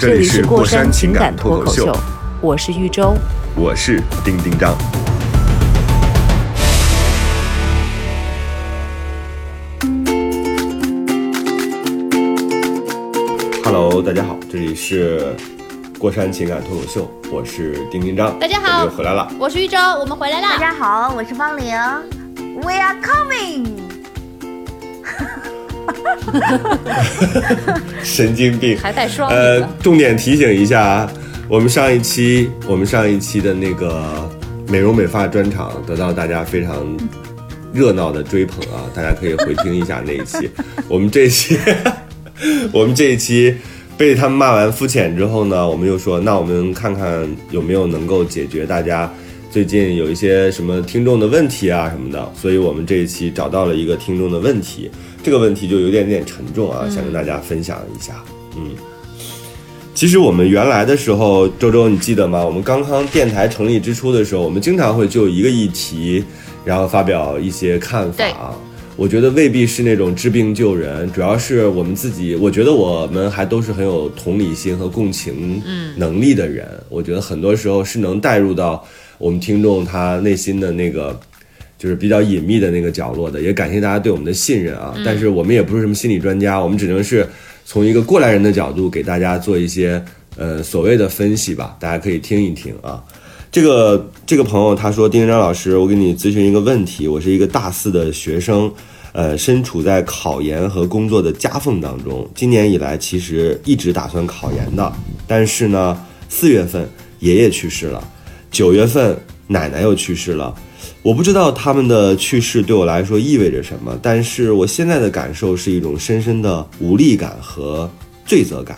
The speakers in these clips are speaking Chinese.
这里是过山情感脱口秀，我是玉州。我是丁丁张。Hello，大家好，这里是过山情感脱口秀，我是丁丁张。大家好我们又回来了。我是玉州，我们回来了大！家好，我是方玲，We are coming。神经病，还带双呃，重点提醒一下啊，我们上一期我们上一期的那个美容美发专场得到大家非常热闹的追捧啊，大家可以回听一下那一期。我们这一期，我们这一期被他们骂完肤浅之后呢，我们又说，那我们看看有没有能够解决大家。最近有一些什么听众的问题啊什么的，所以我们这一期找到了一个听众的问题，这个问题就有点点沉重啊，想跟大家分享一下。嗯，其实我们原来的时候，周周你记得吗？我们刚刚电台成立之初的时候，我们经常会就一个议题，然后发表一些看对法。我觉得未必是那种治病救人，主要是我们自己。我觉得我们还都是很有同理心和共情能力的人。我觉得很多时候是能带入到我们听众他内心的那个就是比较隐秘的那个角落的。也感谢大家对我们的信任啊！但是我们也不是什么心理专家，我们只能是从一个过来人的角度给大家做一些呃所谓的分析吧，大家可以听一听啊。这个这个朋友他说：“丁章老师，我给你咨询一个问题，我是一个大四的学生，呃，身处在考研和工作的夹缝当中。今年以来，其实一直打算考研的，但是呢，四月份爷爷去世了，九月份奶奶又去世了。我不知道他们的去世对我来说意味着什么，但是我现在的感受是一种深深的无力感和罪责感。”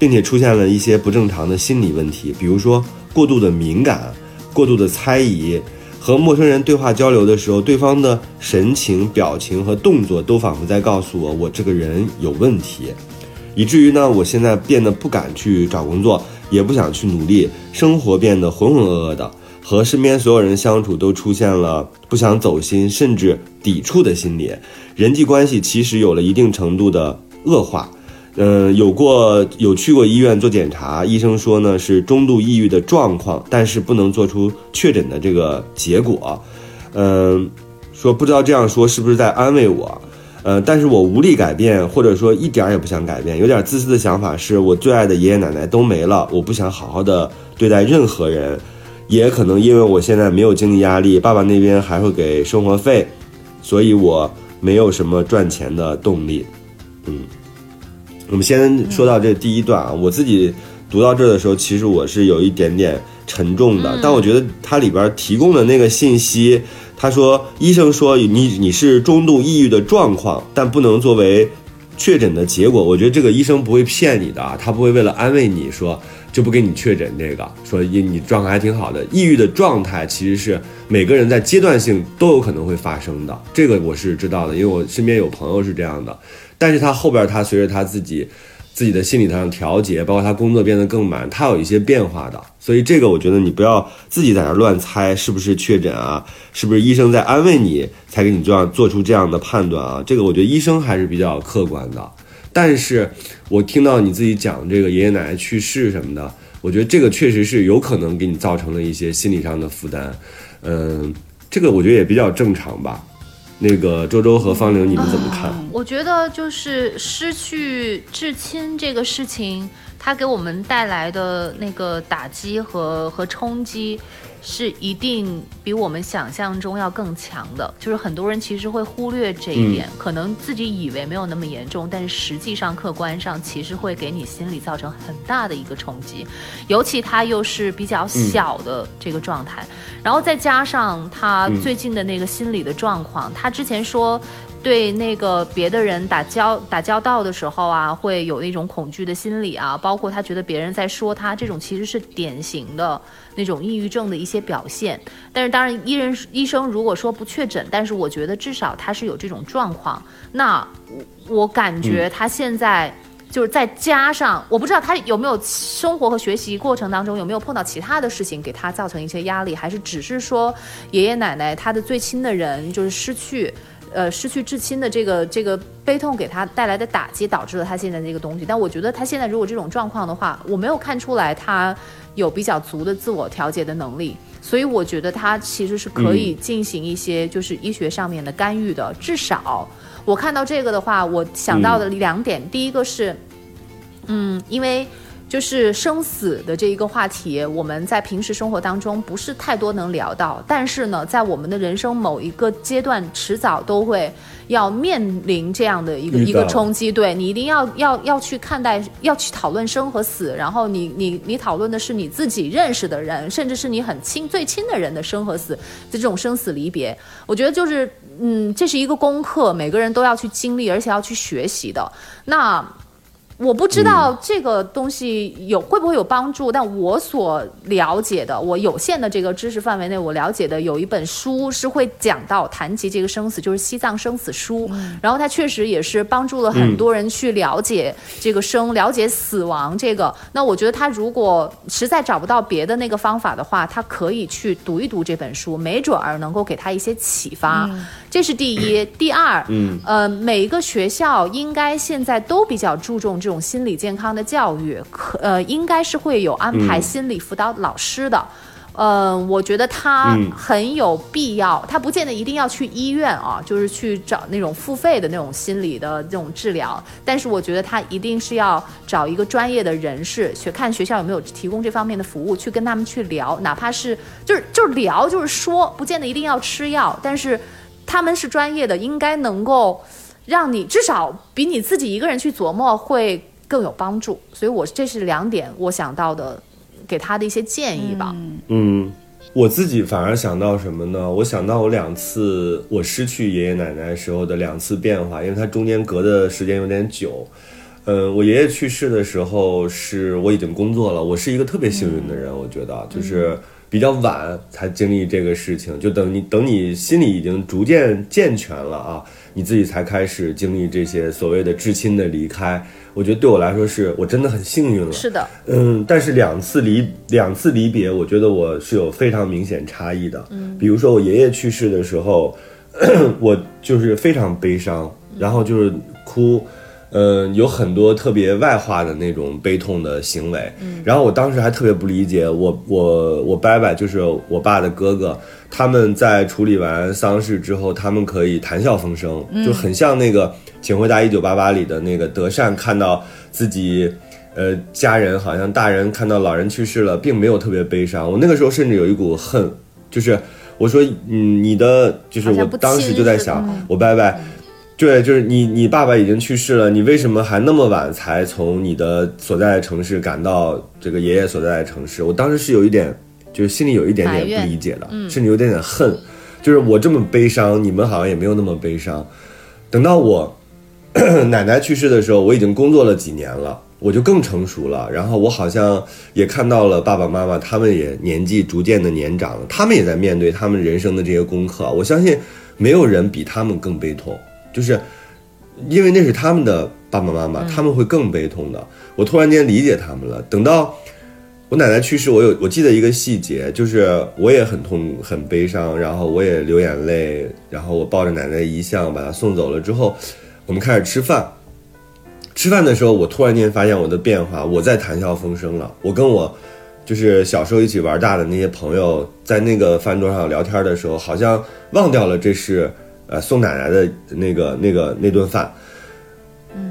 并且出现了一些不正常的心理问题，比如说过度的敏感、过度的猜疑，和陌生人对话交流的时候，对方的神情、表情和动作都仿佛在告诉我，我这个人有问题，以至于呢，我现在变得不敢去找工作，也不想去努力，生活变得浑浑噩噩的，和身边所有人相处都出现了不想走心，甚至抵触的心理，人际关系其实有了一定程度的恶化。嗯，有过有去过医院做检查，医生说呢是中度抑郁的状况，但是不能做出确诊的这个结果。嗯，说不知道这样说是不是在安慰我？呃，但是我无力改变，或者说一点儿也不想改变，有点自私的想法是我最爱的爷爷奶奶都没了，我不想好好的对待任何人，也可能因为我现在没有经济压力，爸爸那边还会给生活费，所以我没有什么赚钱的动力。嗯。我们先说到这第一段啊，我自己读到这儿的时候，其实我是有一点点沉重的，但我觉得它里边提供的那个信息，他说医生说你你是中度抑郁的状况，但不能作为确诊的结果。我觉得这个医生不会骗你的啊，他不会为了安慰你说就不给你确诊这个，说你你状态还挺好的。抑郁的状态其实是每个人在阶段性都有可能会发生的，这个我是知道的，因为我身边有朋友是这样的。但是他后边他随着他自己自己的心理上调节，包括他工作变得更满，他有一些变化的。所以这个我觉得你不要自己在那乱猜是不是确诊啊，是不是医生在安慰你才给你这样做出这样的判断啊？这个我觉得医生还是比较客观的。但是我听到你自己讲这个爷爷奶奶去世什么的，我觉得这个确实是有可能给你造成了一些心理上的负担。嗯，这个我觉得也比较正常吧。那个周周和方玲，你们怎么看？我觉得就是失去至亲这个事情，它给我们带来的那个打击和和冲击，是一定比我们想象中要更强的。就是很多人其实会忽略这一点，可能自己以为没有那么严重，但是实际上客观上其实会给你心理造成很大的一个冲击。尤其他又是比较小的这个状态，然后再加上他最近的那个心理的状况，他之前说。对那个别的人打交打交道的时候啊，会有那种恐惧的心理啊，包括他觉得别人在说他，这种其实是典型的那种抑郁症的一些表现。但是当然，医人医生如果说不确诊，但是我觉得至少他是有这种状况。那我我感觉他现在。就是再加上，我不知道他有没有生活和学习过程当中有没有碰到其他的事情给他造成一些压力，还是只是说爷爷奶奶他的最亲的人就是失去，呃，失去至亲的这个这个悲痛给他带来的打击，导致了他现在这个东西。但我觉得他现在如果这种状况的话，我没有看出来他有比较足的自我调节的能力，所以我觉得他其实是可以进行一些就是医学上面的干预的，至少。我看到这个的话，我想到的两点，第一个是，嗯，因为。就是生死的这一个话题，我们在平时生活当中不是太多能聊到，但是呢，在我们的人生某一个阶段，迟早都会要面临这样的一个一个冲击。对你一定要要要去看待，要去讨论生和死，然后你你你讨论的是你自己认识的人，甚至是你很亲最亲的人的生和死，这种生死离别，我觉得就是嗯，这是一个功课，每个人都要去经历，而且要去学习的。那。我不知道这个东西有会不会有帮助，但我所了解的，我有限的这个知识范围内，我了解的有一本书是会讲到谈及这个生死，就是《西藏生死书》，然后它确实也是帮助了很多人去了解这个生，了解死亡这个。那我觉得他如果实在找不到别的那个方法的话，他可以去读一读这本书，没准儿能够给他一些启发。这是第一，第二，嗯，呃，每一个学校应该现在都比较注重这种心理健康的教育，可呃，应该是会有安排心理辅导老师的。嗯，我觉得他很有必要，他不见得一定要去医院啊，就是去找那种付费的那种心理的这种治疗。但是我觉得他一定是要找一个专业的人士去看学校有没有提供这方面的服务，去跟他们去聊，哪怕是就是就是聊，就是说，不见得一定要吃药，但是。他们是专业的，应该能够让你至少比你自己一个人去琢磨会更有帮助。所以，我这是两点我想到的，给他的一些建议吧。嗯，我自己反而想到什么呢？我想到我两次我失去爷爷奶奶时候的两次变化，因为它中间隔的时间有点久。嗯，我爷爷去世的时候是我已经工作了，我是一个特别幸运的人，我觉得就是。比较晚才经历这个事情，就等你等你心里已经逐渐健全了啊，你自己才开始经历这些所谓的至亲的离开。我觉得对我来说是我真的很幸运了。是的，嗯，但是两次离两次离别，我觉得我是有非常明显差异的。嗯，比如说我爷爷去世的时候，我就是非常悲伤，然后就是哭。嗯，有很多特别外化的那种悲痛的行为，然后我当时还特别不理解，我我我伯伯就是我爸的哥哥，他们在处理完丧事之后，他们可以谈笑风生，就很像那个《请回答一九八八》里的那个德善，看到自己呃家人好像大人看到老人去世了，并没有特别悲伤。我那个时候甚至有一股恨，就是我说，嗯，你的就是我当时就在想，我伯伯。对，就是你，你爸爸已经去世了，你为什么还那么晚才从你的所在的城市赶到这个爷爷所在的城市？我当时是有一点，就是心里有一点点不理解的，甚至有点点恨，就是我这么悲伤，你们好像也没有那么悲伤。等到我 奶奶去世的时候，我已经工作了几年了，我就更成熟了，然后我好像也看到了爸爸妈妈，他们也年纪逐渐的年长了，他们也在面对他们人生的这些功课。我相信没有人比他们更悲痛。就是，因为那是他们的爸爸妈妈，他们会更悲痛的。我突然间理解他们了。等到我奶奶去世，我有我记得一个细节，就是我也很痛很悲伤，然后我也流眼泪，然后我抱着奶奶遗像把她送走了之后，我们开始吃饭。吃饭的时候，我突然间发现我的变化，我在谈笑风生了。我跟我就是小时候一起玩大的那些朋友，在那个饭桌上聊天的时候，好像忘掉了这是。呃，送奶奶的那个、那个、那顿饭，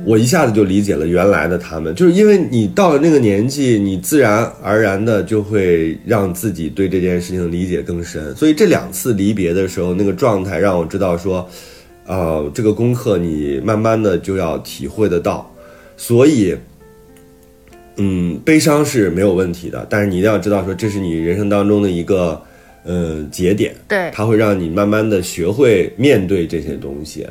我一下子就理解了原来的他们，就是因为你到了那个年纪，你自然而然的就会让自己对这件事情理解更深。所以这两次离别的时候，那个状态让我知道说，呃，这个功课你慢慢的就要体会得到。所以，嗯，悲伤是没有问题的，但是你一定要知道说，这是你人生当中的一个。嗯，节点，对，它会让你慢慢的学会面对这些东西。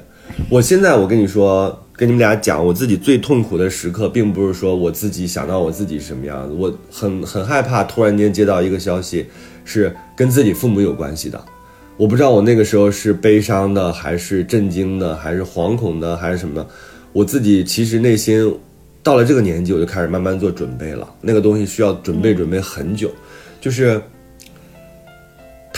我现在我跟你说，跟你们俩讲，我自己最痛苦的时刻，并不是说我自己想到我自己什么样子，我很很害怕突然间接到一个消息，是跟自己父母有关系的。我不知道我那个时候是悲伤的，还是震惊的，还是惶恐的，还是什么的。我自己其实内心到了这个年纪，我就开始慢慢做准备了。那个东西需要准备准备很久，就是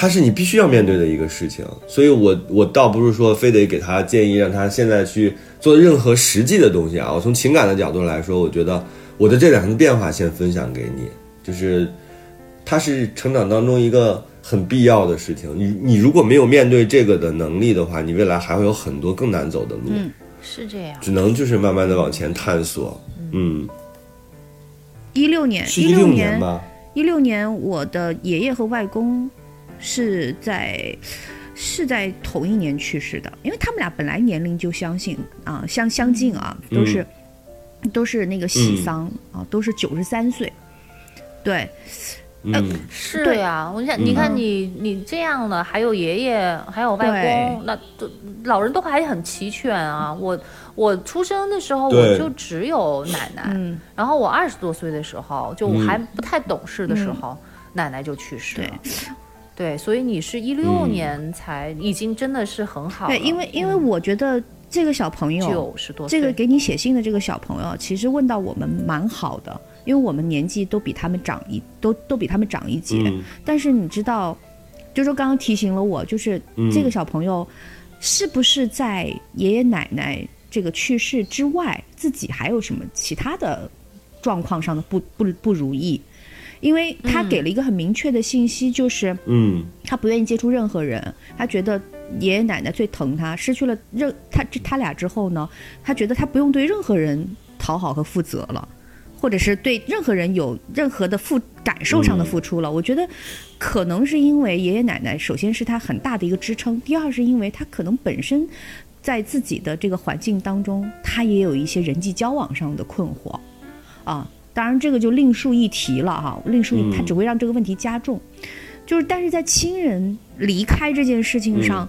它是你必须要面对的一个事情。所以我我倒不是说非得给他建议，让他现在去做任何实际的东西啊。我从情感的角度来说，我觉得我的这两个变化先分享给你，就是它是成长当中一个。很必要的事情，你你如果没有面对这个的能力的话，你未来还会有很多更难走的路。嗯，是这样。只能就是慢慢的往前探索。嗯。一六年，是一六年吧？一六年，我的爷爷和外公是在是在同一年去世的，因为他们俩本来年龄就相信啊相相近啊，都是都是那个喜丧啊，都是九十三岁。对。嗯，是呀，我想你看你你这样的，还有爷爷，还有外公，那都老人都还很齐全啊。我我出生的时候我就只有奶奶，然后我二十多岁的时候就我还不太懂事的时候，奶奶就去世了。对，所以你是一六年才已经真的是很好。对，因为因为我觉得这个小朋友九十多岁，这个给你写信的这个小朋友，其实问到我们蛮好的。因为我们年纪都比他们长一都都比他们长一截，但是你知道，就说刚刚提醒了我，就是这个小朋友是不是在爷爷奶奶这个去世之外，自己还有什么其他的状况上的不不不如意？因为他给了一个很明确的信息，就是嗯，他不愿意接触任何人，他觉得爷爷奶奶最疼他，失去了任他这他俩之后呢，他觉得他不用对任何人讨好和负责了。或者是对任何人有任何的付感受上的付出了，我觉得可能是因为爷爷奶奶首先是他很大的一个支撑，第二是因为他可能本身在自己的这个环境当中，他也有一些人际交往上的困惑，啊，当然这个就另述一提了哈，另述他只会让这个问题加重，就是但是在亲人离开这件事情上，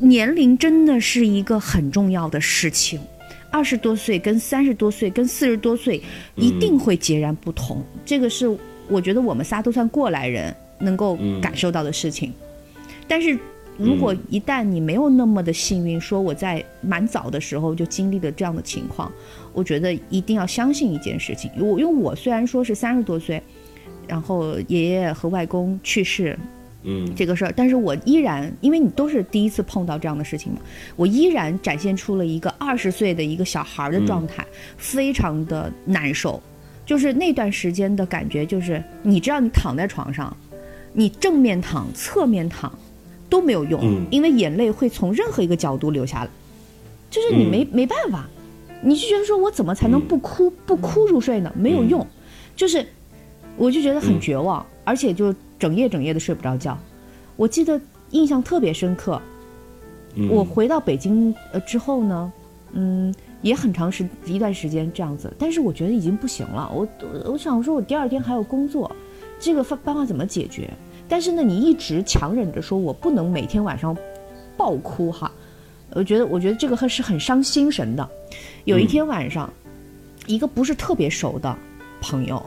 年龄真的是一个很重要的事情。二十多岁跟三十多岁跟四十多岁一定会截然不同，这个是我觉得我们仨都算过来人能够感受到的事情。但是如果一旦你没有那么的幸运，说我在蛮早的时候就经历了这样的情况，我觉得一定要相信一件事情。我因为我虽然说是三十多岁，然后爷爷和外公去世。嗯，这个事儿，但是我依然，因为你都是第一次碰到这样的事情嘛，我依然展现出了一个二十岁的一个小孩的状态，非常的难受。就是那段时间的感觉，就是你知道，你躺在床上，你正面躺、侧面躺都没有用，因为眼泪会从任何一个角度流下来，就是你没没办法，你就觉得说我怎么才能不哭不哭入睡呢？没有用，就是我就觉得很绝望，而且就。整夜整夜的睡不着觉，我记得印象特别深刻。我回到北京呃之后呢，嗯，也很长时一段时间这样子，但是我觉得已经不行了。我我想说，我第二天还有工作，这个办办法怎么解决？但是呢，你一直强忍着说我不能每天晚上爆哭哈。我觉得我觉得这个是很伤心神的。有一天晚上，一个不是特别熟的朋友。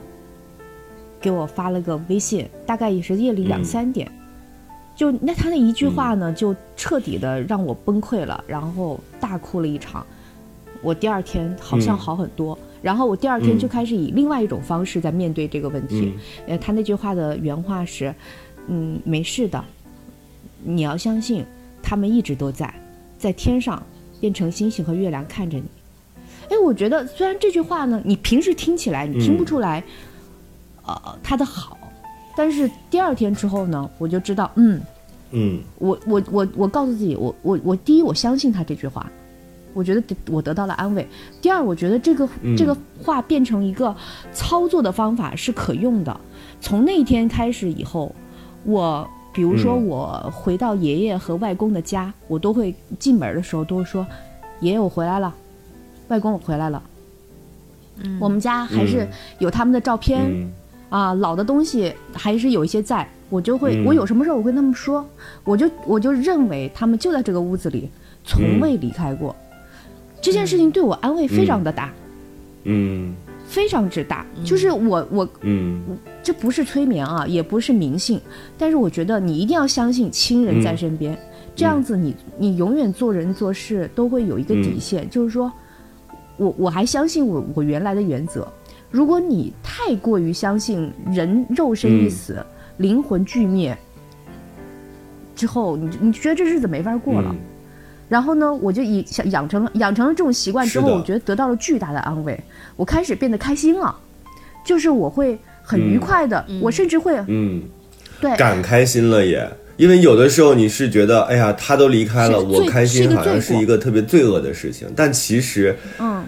给我发了个微信，大概也是夜里两三点，就那他那一句话呢，就彻底的让我崩溃了，然后大哭了一场。我第二天好像好很多，然后我第二天就开始以另外一种方式在面对这个问题。呃，他那句话的原话是：“嗯，没事的，你要相信，他们一直都在，在天上变成星星和月亮看着你。”哎，我觉得虽然这句话呢，你平时听起来你听不出来。呃，他的好，但是第二天之后呢，我就知道，嗯，嗯，我我我我告诉自己，我我我第一，我相信他这句话，我觉得我得到了安慰。第二，我觉得这个这个话变成一个操作的方法是可用的。从那一天开始以后，我比如说我回到爷爷和外公的家，我都会进门的时候都会说，爷爷我回来了，外公我回来了。嗯，我们家还是有他们的照片。啊，老的东西还是有一些在，我就会，我有什么事儿我跟他们说，我就我就认为他们就在这个屋子里，从未离开过。这件事情对我安慰非常的大，嗯。非常之大。就是我我嗯。这不是催眠啊，也不是迷信，但是我觉得你一定要相信亲人在身边，这样子你你永远做人做事都会有一个底线，就是说，我我还相信我我原来的原则。如果你太过于相信人肉身一死，灵魂俱灭之后，你你觉得这日子没法过了。嗯。然后呢，我就以想养成了养成了这种习惯之后，我觉得得到了巨大的安慰，我开始变得开心了，就是我会很愉快的，我甚至会嗯，对。敢开心了也。因为有的时候你是觉得，哎呀，他都离开了，我开心好像是一个特别罪恶的事情，但其实嗯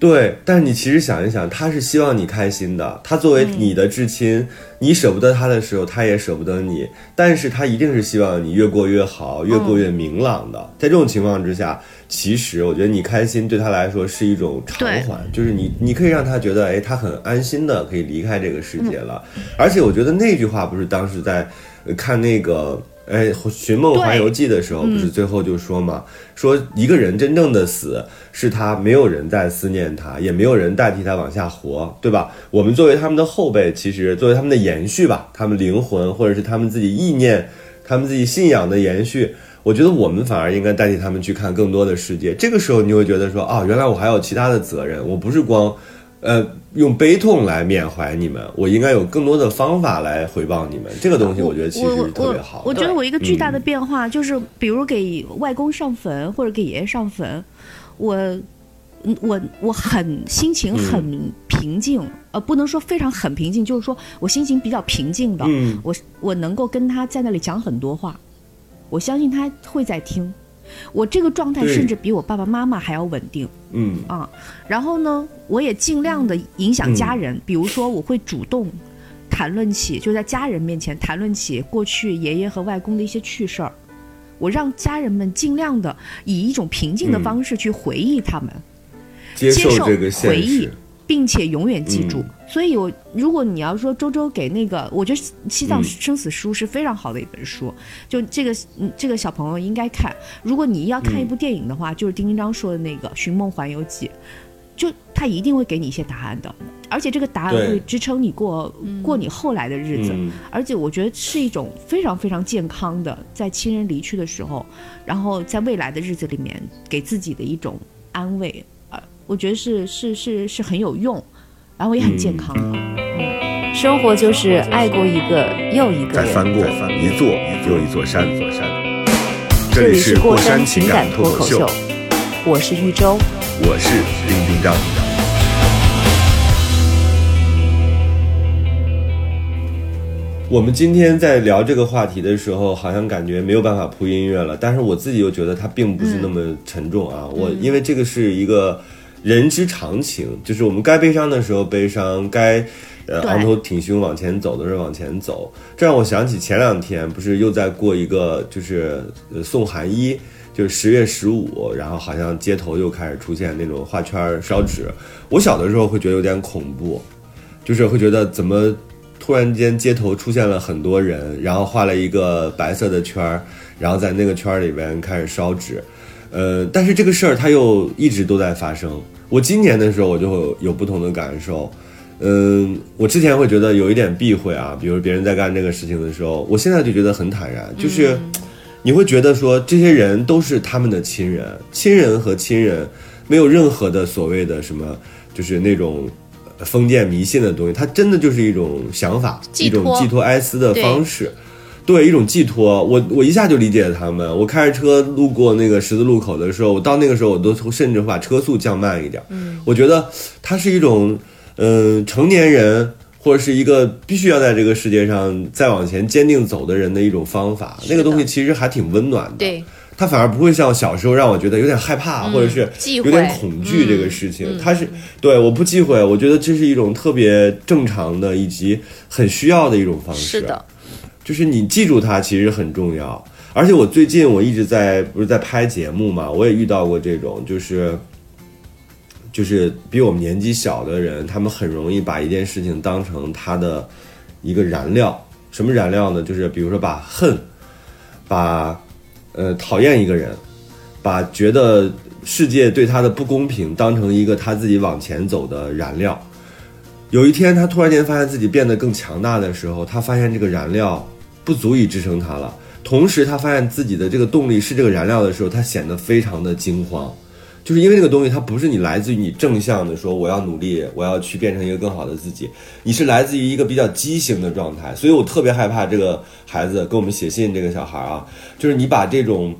对，但是你其实想一想，他是希望你开心的。他作为你的至亲，你舍不得他的时候，他也舍不得你。但是他一定是希望你越过越好，越过越明朗的。在这种情况之下，其实我觉得你开心对他来说是一种偿还，就是你你可以让他觉得，哎，他很安心的可以离开这个世界了。而且我觉得那句话不是当时在呃看那个。哎，《寻梦环游记》的时候，不是最后就说嘛，说一个人真正的死是他没有人在思念他，也没有人代替他往下活，对吧？我们作为他们的后辈，其实作为他们的延续吧，他们灵魂或者是他们自己意念、他们自己信仰的延续，我觉得我们反而应该代替他们去看更多的世界。这个时候，你会觉得说，啊，原来我还有其他的责任，我不是光。呃，用悲痛来缅怀你们，我应该有更多的方法来回报你们。这个东西，我觉得其实特别好的。我我觉得我一个巨大嗯的变化、就是，比如给外公上坟或者给爷爷上坟，我嗯我我很心情很平静，呃，不能说非常很平静，就是说我心情比较平静的，嗯我我能够跟他在那里讲很多话，我相信他会在听。我这个状态甚至比我爸爸妈妈还要稳定。嗯。啊，然后呢，我也尽量的影响家人，比如说我会主动谈论起，就在家人面前谈论起过去爷爷和外公的一些趣事儿，我让家人们尽量的以一种平静的嗯。方式去回忆他们，接受接受这个现回忆实。并且永远记住。嗯。所以我，如果你要说周周给那个，我觉得《西藏嗯。生死书》是非常好的一本书，就这个嗯这个小朋友应该看。如果你要看一部电影的话，就是丁丁章说的那个《寻梦环游记》，就他一定会给你一些答案的，而且这个答案会支撑你过过你后来的日子。嗯。而且我觉得是一种非常非常健康的，在亲人离去的时候，然后在未来的日子里面给自己的一种安慰，呃，我觉得是是是是很有用，然后也很健康嗯。生活就是爱过一个又一个。再翻过一座又一座山。这这里里是过山山情感脱口秀，，我是玉州。我是丁丁张。我们今天在聊这个话题的时候，好像感觉没有办法铺音乐了，但是我自己又觉得它并不是那么沉重啊。我因为这个是一个人之常情，就是我们该悲伤的时候悲伤，该呃昂头挺胸往前走的时候往前走。这让我想起前两天不是又在过一个就是呃送寒衣。就是十月十五，然后好像街头又开始出现那种画圈儿烧纸。我小的时候会觉得有点恐怖，就是会觉得怎么突然间街头出现了很多人，然后画了一个白色的圈儿，然后在那个圈儿里边开始烧纸。呃，但是这个事儿它又一直都在发生。我今年的时候我就会有有不同的感受。嗯，我之前会觉得有一点避讳啊，比如别人在干这个事情的时候，我现在就觉得很坦然，就是你会觉得说这些人都是他们的亲人，亲人和亲人没有任何的所谓的什么，就是那种呃封建迷信的东西，它真的就是一种想法，一种寄托哀思的方式。对一种寄托，我我一下就理解了他们。我开着车路过那个十字路口的时候，我到那个时候我都甚至会把车速降慢一点。嗯，我觉得它是一种，嗯、成年人或者是一个必须要在这个世界上再往前坚定走的人的一种方法。那个东西其实还挺温暖的。对，它反而不会像小时候让我觉得有点害怕，或者是有点恐惧这个事情。它是对我不忌讳，我觉得这是一种特别正常的以及很需要的一种方式。是的，就是你记住它其实很重要。而且我最近我一直在不是在拍节目嘛，我也遇到过这种，就是就是比我们年纪小的人，他们很容易把一件事情当成他的一个燃料。什么燃料呢？就是比如说把恨，把呃讨厌一个人，把觉得世界对他的不公平当成一个他自己往前走的燃料。有一天，他突然间发现自己变得更强大的时候，他发现这个燃料不足以支撑他了。同时，他发现自己的这个动力是这个燃料的时候，他显得非常的惊慌，就是因为这个东西它不是你来自于你正向的说我要努力，我要去变成一个更好的自己，你是来自于一个比较畸形的状态。所以我特别害怕这个孩子给我们写信，这个小孩啊，就是你把这种。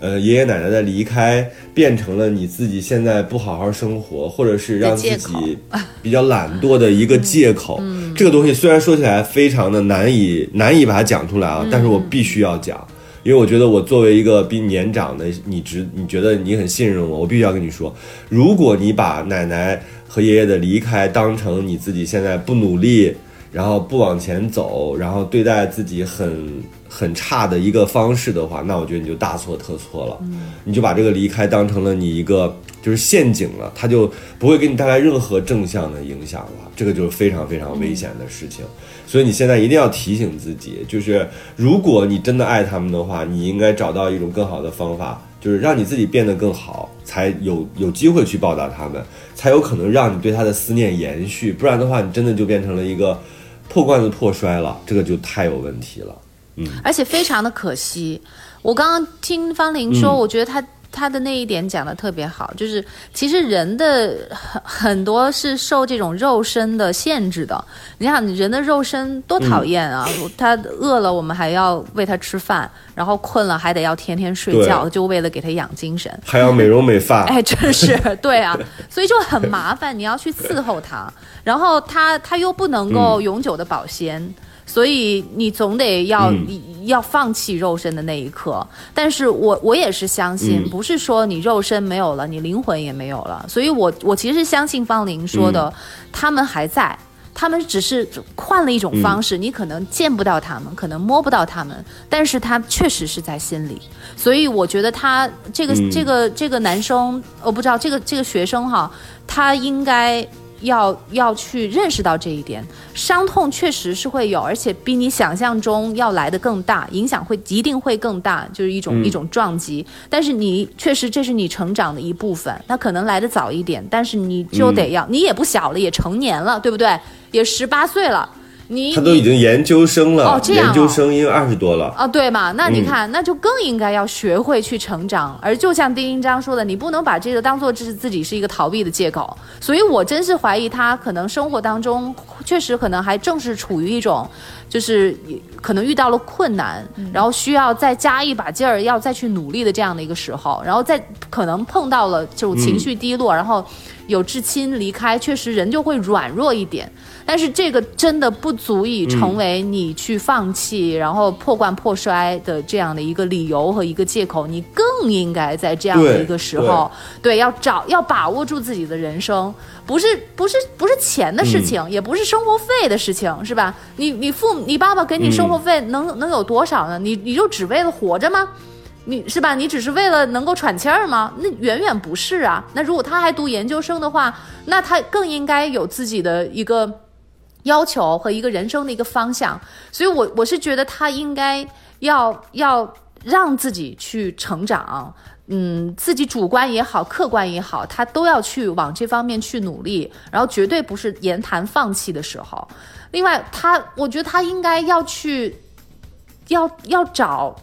呃，爷爷奶奶的离开变成了你自己现在不好好生活，或者是让自己 比较懒惰的一个借口。这个东西虽然说起来非常的难以难以把它讲出来啊，但是我必须要讲，因为我觉得我作为一个比你年长的，你值你觉得你很信任我，我必须要跟你说，如果你把奶奶和爷爷的离开当成你自己现在不努力，然后不往前走，然后对待自己很。很差的一个方式的话，那我觉得你就大错特错了。嗯，你就把这个离开当成了你一个就是陷阱了，它就不会给你带来任何正向的影响了。这个就是非常非常危险的事情。所以你现在一定要提醒自己，就是如果你真的爱他们的话，你应该找到一种更好的方法，就是让你自己变得更好，才有有机会去报答他们，才有可能让你对他的思念延续。不然的话，你真的就变成了一个破罐子破摔了，这个就太有问题了。嗯。而且非常的可惜，我刚刚听方玲说，我觉得他他的那一点讲的特别好，就是其实人的很很多是受这种肉身的限制的。你想，人的肉身多讨厌啊！他饿了，我们还要喂他吃饭，然后困了还得要天天睡觉，就为了给他养精神，还要美容美发。哎，真是对啊，所以就很麻烦，你要去伺候他，然后他他又不能够永久的保鲜。所以你总得要要放弃肉身的那一刻，但是我我也是相信，不是说你肉身没有了，你灵魂也没有了。所以我我其实相信方玲说的，他们还在，他们只是换了一种方式，你可能见不到他们，可能摸不到他们，但是他确实是在心里。所以我觉得他这个这个这个男生，我不知道这个这个学生哈，他应该。要要去认识到这一点，伤痛确实是会有，而且比你想象中要来的更大，影响会一定会更大，就是一种一种撞击。但是你确实这是你成长的一部分，它可能来的早一点，但是你就得要，你也不小了，也成年了，对不对？也十八岁了。你他都已经研究生了，哦，这样，研究生因为二十多了啊，对嘛？那你看，那就更应该要学会去成长。而就像丁一章说的，你不能把这个当做这是自己是一个逃避的借口。所以我真是怀疑他可能生活当中确实可能还正是处于一种，就是可能遇到了困难，然后需要再加一把劲儿，要再去努力的这样的一个时候，然后再可能碰到了这种情绪低落，然后有至亲离开，确实人就会软弱一点。但是这个真的不足以成为你去放弃，然后破罐破摔的这样的一个理由和一个借口。你更应该在这样的一个时候，对，要找要把握住自己的人生，不是不是不是钱的事情，也不是生活费的事情，是吧？你你父你爸爸给你生活费能能有多少呢？你你就只为了活着吗？你是吧？你只是为了能够喘气儿吗？那远远不是啊。那如果他还读研究生的话，那他更应该有自己的一个。要求和一个人生的一个方向，所以，我我是觉得他应该要要让自己去成长，嗯，自己主观也好，客观也好，他都要去往这方面去努力，然后绝对不是言谈放弃的时候。另外，他我觉得他应该要去，要要找，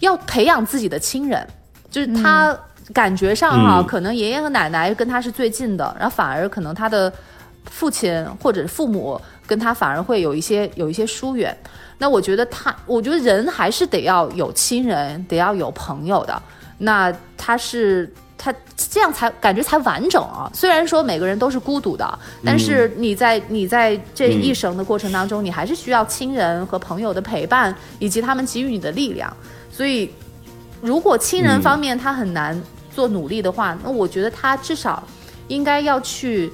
要培养自己的亲人，就是他感觉上哈，可能爷爷和奶奶跟他是最近的，然后反而可能他的。父亲或者父母跟他反而会有一些有一些疏远，那我觉得他，我觉得人还是得要有亲人，得要有朋友的。那他是他这样才感觉才完整啊。虽然说每个人都是孤独的，但是你在你在这一生的过程当中，你还是需要亲人和朋友的陪伴，以及他们给予你的力量。所以，如果亲人方面他很难做努力的话，那我觉得他至少应该要去。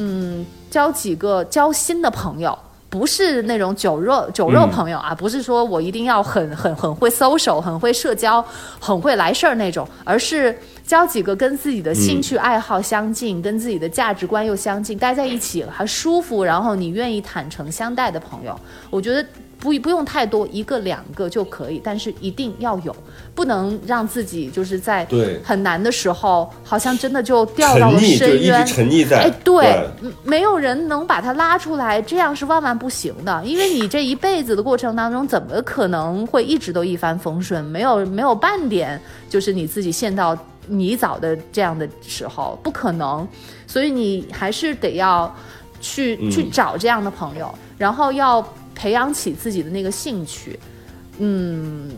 嗯，交几个交心的朋友，不是那种酒肉酒肉朋友啊，不是说我一定要很很很会 social，很会社交，很会来事儿那种，而是交几个跟自己的兴趣爱好相近，跟自己的价值观又相近，待在一起还舒服，然后你愿意坦诚相待的朋友。我觉得不不用太多，一个两个就可以，但是一定要有，不能让自己就是在很难的时候，好像真的就掉到沉了深渊。沉溺在哎，对，嗯没有人能把他拉出来，这样是万万不行的。因为你这一辈子的过程当中，怎么可能会一直都一帆风顺？没有没有半点就是你自己陷到泥沼的这样的时候，不可能。所以你还是得要去、去找这样的朋友，然后要培养起自己的那个兴趣。嗯，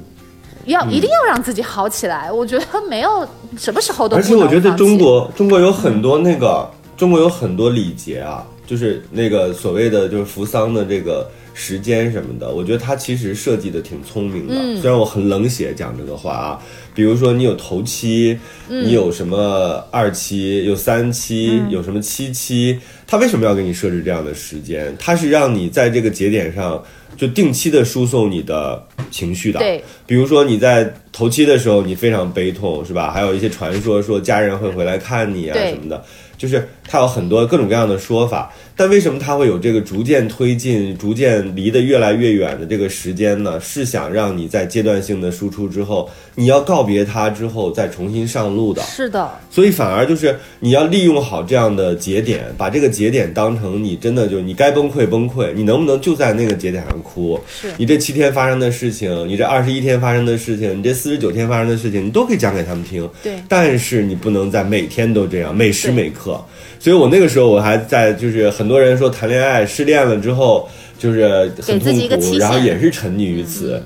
要一定要让自己好起来。我觉得没有什么时候都不而且我觉得中国中国有很多那个中国有很多礼节啊，就是那个所谓的就是扶桑的这个时间什么的，我觉得它其实设计的挺聪明的。嗯虽然我很冷血讲这个话啊，比如说你有头七，嗯你有什么二期，有三期，有什么七期，它为什么要给你设置这样的时间？它是让你在这个节点上就定期的输送你的情绪的。对，比如说你在头七的时候，你非常悲痛，是吧？还有一些传说说家人会回来看你啊什么的，就是他有很多各种各样的说法。但为什么他会有这个逐渐推进、逐渐离得越来越远的这个时间呢？是想让你在阶段性的输出之后，你要告别他之后再重新上路的。是的，所以反而就是你要利用好这样的节点，把这个节点当成你真的就你该崩溃崩溃，你能不能就在那个节点上哭？是你这七天发生的事情，你这二十一天发生的事情，你这四十九天发生的事情，你都可以讲给他们听。对但是你不能在每天都这样，每时每刻。所以我那个时候我还在，就是很多人说谈恋爱失恋了之后就是很痛苦，然后也是沉溺于此。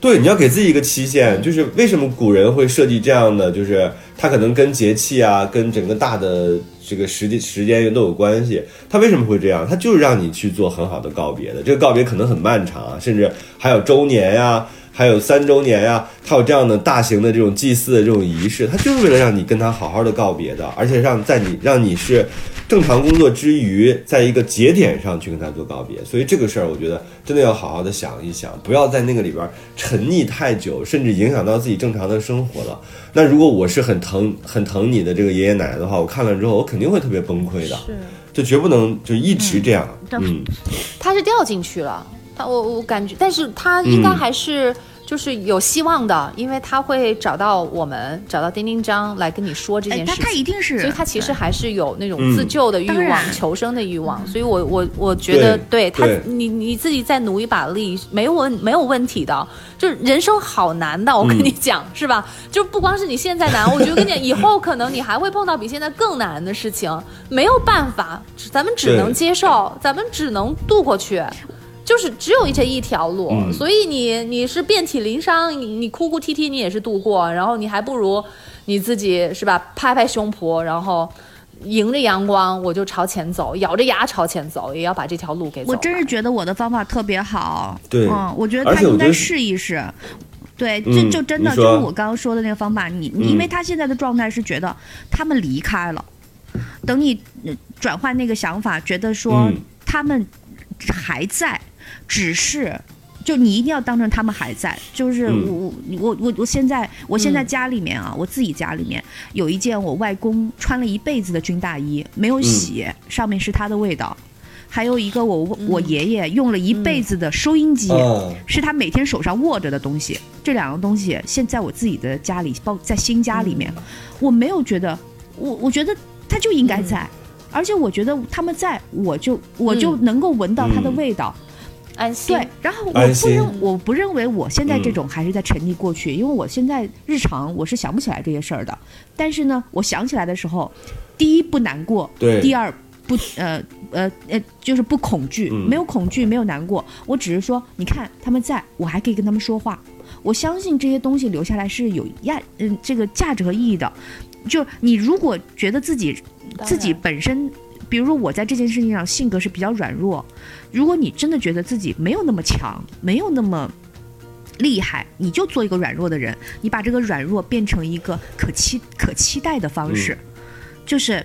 对，你要给自己一个期限，就是为什么古人会设计这样的，就是它可能跟节气啊，跟整个大的这个时间时间都有关系。它为什么会这样？它就是让你去做很好的告别的。这个告别可能很漫长啊，甚至还有周年呀、还有三周年呀、它有这样的大型的这种祭祀的这种仪式，他就是为了让你跟他好好的告别的，而且让在你让你是正常工作之余，在一个节点上去跟他做告别。所以这个事儿，我觉得真的要好好的想一想，不要在那个里边沉溺太久，甚至影响到自己正常的生活了。那如果我是很疼 很疼你的这个爷爷奶奶的话，我看了之后，我肯定会特别崩溃的，是。就绝不能就一直这样。嗯嗯，他是掉进去了，他我我感觉，但是他应该嗯还是就是有希望的，因为他会找到我们，找到丁丁张来跟你说这件事情。他一定是，所以他其实还是有那种嗯自救的欲望、求生的欲望，所以我我我觉得对他对，你你自己再努一把力，没有问没有问题的。就是人生好难的，我跟你讲、是吧？就不光是你现在难，我觉得跟你讲，以后可能你还会碰到比现在更难的事情，没有办法，咱们只能接受，咱们只能度过去。就是只有这一条路，嗯所以你你是遍体鳞伤，你你哭哭啼啼你也是度过，然后你还不如你自己是吧，拍拍胸脯，然后迎着阳光我就朝前走，咬着牙朝前走，也要把这条路给走。我真是觉得我的方法特别好。对嗯，我觉得他应该试一试。对，嗯这就真的就是我刚刚说的那个方法。你你嗯因为他现在的状态是觉得他们离开了，等你呃转换那个想法，觉得说嗯他们还在，只是。就你一定要当成他们还在，就是嗯。我我我我我现在我现在嗯。家里面啊，我自己家里面有一件我外公穿了一辈子的军大衣，没有洗，上面是他的味道，还有一个我我爷爷用了一辈子的收音机，啊，是他每天手上握着的东西。这两个东西现在我自己的家里，包在新家里面，我没有觉得，我我觉得他就应该在，而且我觉得他们在，我就我就能够闻到它的嗯。味道。安心。对，然后我不认我不认为我现在这嗯种还是在沉溺过去，因为我现在日常我是想不起来这些事儿的。但是呢，我想起来的时候，第一不难过，对第二不呃呃呃就是不恐惧，嗯没有恐惧，没有难过，我只是说，你看他们在，我还可以跟他们说话。我相信这些东西留下来是有价嗯这个价值和意义的。就你如果觉得自己自己本身，比如说我在这件事情上性格是比较软弱，如果你真的觉得自己没有那么强，没有那么厉害，你就做一个软弱的人，你把这个软弱变成一个可期可期待的方式，就是。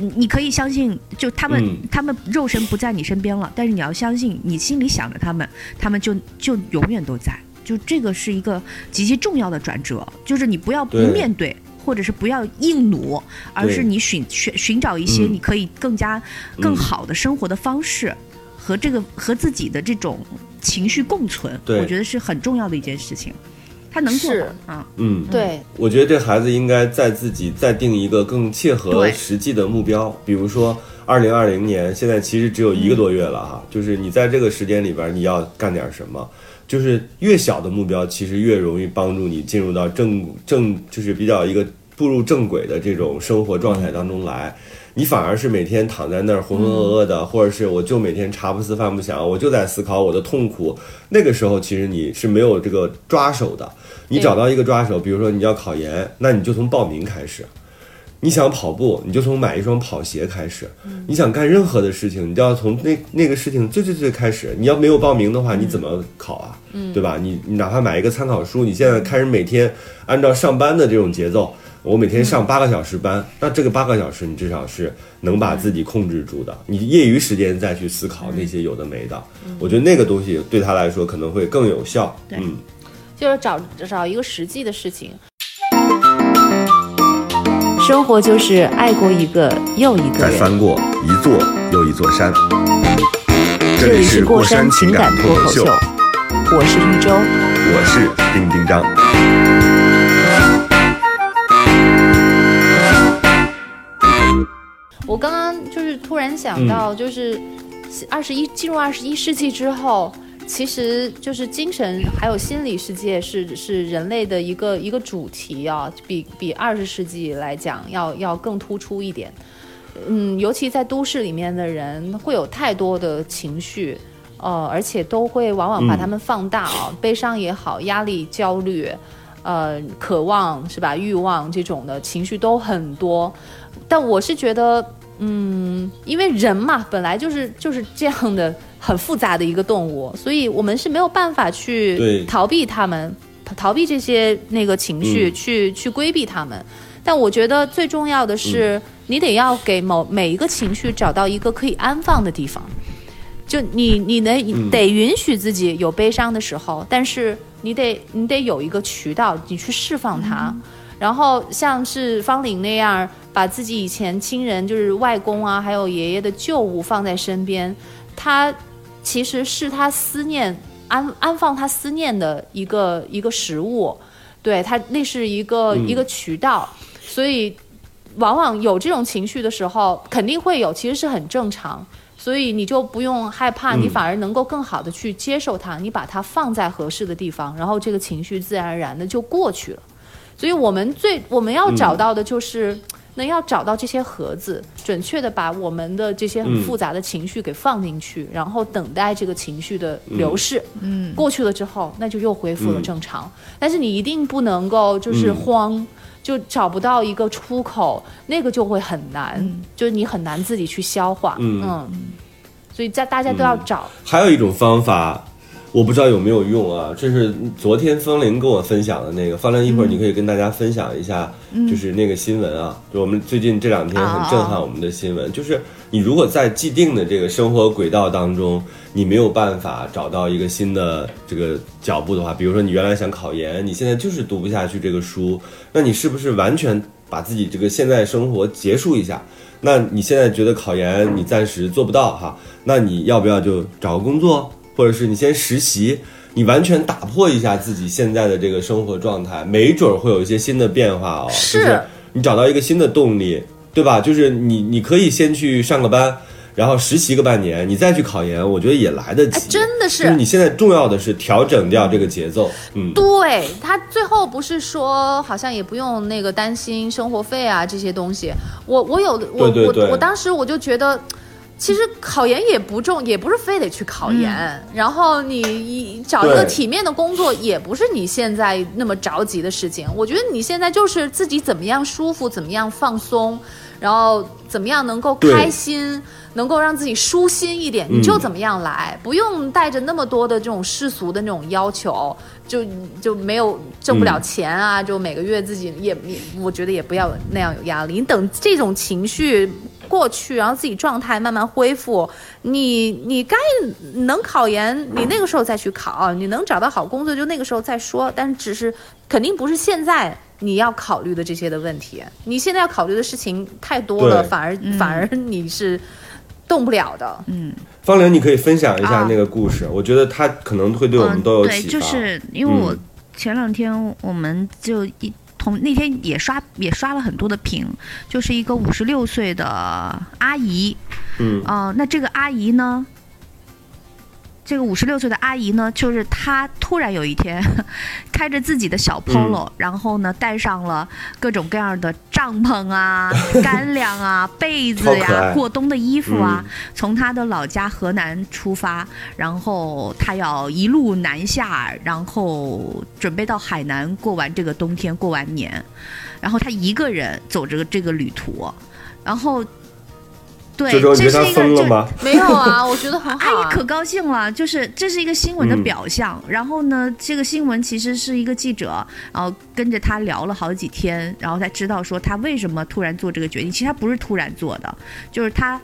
你你可以相信，就他们、嗯他们肉身不在你身边了，但是你要相信，你心里想着他们，他们就就永远都在。就这个是一个极其重要的转折，就是你不要不对面对，或者是不要硬努，而是你寻寻寻找一些嗯。你可以更加更嗯好的生活的方式，和这个和自己的这种情绪共存，我觉得是很重要的一件事情。他能做啊，嗯，对，我觉得这孩子应该在自己再定一个更切合实际的目标，比如说二零二零年，现在其实只有一个多月了哈，就是你在这个时间里边你要干点什么，就是越小的目标，其实越容易帮助你进入到正正，就是比较一个步入正轨的这种生活状态当中来。你反而是每天躺在那儿浑浑噩噩的，或者是我就每天茶不思饭不想，我就在思考我的痛苦。那个时候其实你是没有这个抓手的。你找到一个抓手，比如说你要考研，那你就从报名开始。你想跑步，你就从买一双跑鞋开始。你想干任何的事情，你都要从那那个事情最最最开始。你要没有报名的话，你怎么考啊？对吧？你你哪怕买一个参考书，你现在开始每天按照上班的这种节奏，我每天上八个小时班，那这个八个小时你至少是能把自己控制住的。你业余时间再去思考那些有的没的，我觉得那个东西对他来说可能会更有效。对嗯，就是找找一个实际的事情。生活就是爱过一个又一个人。再翻过一座又一座山。这里是过山情感脱口秀，我是玉州。我是丁丁张。我刚刚就是突然想到，就是二十一进入二十一世纪之后，其实就是精神还有心理世界是是人类的一个一个主题啊，比比二十世纪来讲要要更突出一点。嗯，尤其在都市里面的人会有太多的情绪，呃，而且都会往往把他们放大啊，悲伤也好，压力、焦虑，呃，渴望是吧，欲望这种的情绪都很多。但我是觉得，嗯，因为人嘛，本来就是就是这样的很复杂的一个动物，所以我们是没有办法去逃避他们，逃逃避这些那个情绪，嗯去去规避他们。但我觉得最重要的是，你得要给某每一个情绪找到一个可以安放的地方。就你，你能嗯得允许自己有悲伤的时候，但是你得你得有一个渠道，你去释放它。然后像是方玲那样，把自己以前亲人，就是外公啊，还有爷爷的旧物放在身边，他其实是他思念安安放他思念的一个一个食物，对他那是一个、一个渠道，所以往往有这种情绪的时候，肯定会有，其实是很正常。所以你就不用害怕，你反而能够更好的去接受它，你把它放在合适的地方，然后这个情绪自然而然的就过去了。所以我们最我们要找到的就是，能要找到这些盒子，准确的把我们的这些很复杂的情绪给放进去，然后等待这个情绪的流逝。嗯，过去了之后，那就又恢复了正常。但是你一定不能够就是慌。就找不到一个出口，那个就会很难，就是你很难自己去消化。嗯所以在大家都要找。还有一种方法，我不知道有没有用啊。这是昨天风铃跟我分享的那个，方玲一会儿你可以跟大家分享一下，就是那个新闻啊，就我们最近这两天很震撼我们的新闻，就是你如果在既定的这个生活轨道当中，你没有办法找到一个新的这个脚步的话，比如说你原来想考研，你现在就是读不下去这个书，那你是不是完全把自己这个现在生活结束一下？那你现在觉得考研你暂时做不到哈，那你要不要就找个工作，或者是你先实习，你完全打破一下自己现在的这个生活状态，没准儿会有一些新的变化哦。是就是你找到一个新的动力，对吧？就是你你可以先去上个班。然后实习个半年，你再去考研，我觉得也来得及。哎真的是就是你现在重要的是调整掉这个节奏，嗯，对他最后不是说好像也不用那个担心生活费啊这些东西。我我有我我我当时我就觉得。其实考研也不重，也不是非得去考研。然后你你找一个体面的工作，也不是你现在那么着急的事情。我觉得你现在就是自己怎么样舒服，怎么样放松，然后怎么样能够开心，能够让自己舒心一点，你就怎么样来，不用带着那么多的这种世俗的那种要求，就就没有挣不了钱啊，就每个月自己也也，我觉得也不要那样有压力。你等这种情绪过去，然后自己状态慢慢恢复，你你该能考研，你那个时候再去考，你能找到好工作就那个时候再说，但是只是肯定不是现在。你要考虑的这些的问题，你现在要考虑的事情太多了，反而、反而你是动不了的。嗯方玲，你可以分享一下啊那个故事，我觉得他可能会对我们都有嗯、对，启发。就是因为我嗯前两天我们就一同那天也刷也刷了很多的屏，就是一个五十六岁的阿姨，嗯。呃，那这个阿姨呢，这个五十六岁的阿姨呢，就是她突然有一天 开着自己的小 Polo，、然后呢带上了各种各样的帐篷啊、干粮啊、被子呀、爱过冬的衣服啊，嗯。从她的老家河南出发，然后她要一路南下，然后准备到海南过完这个冬天，过完年，然后她一个人走着这个旅途，然后。对，这是一个？没有啊，我觉得很好、啊。阿姨可高兴了，就是这是一个新闻的嗯表象。然后呢，这个新闻其实是一个记者，然后跟着他聊了好几天，然后才知道说他为什么突然做这个决定。其实他不是突然做的，就是他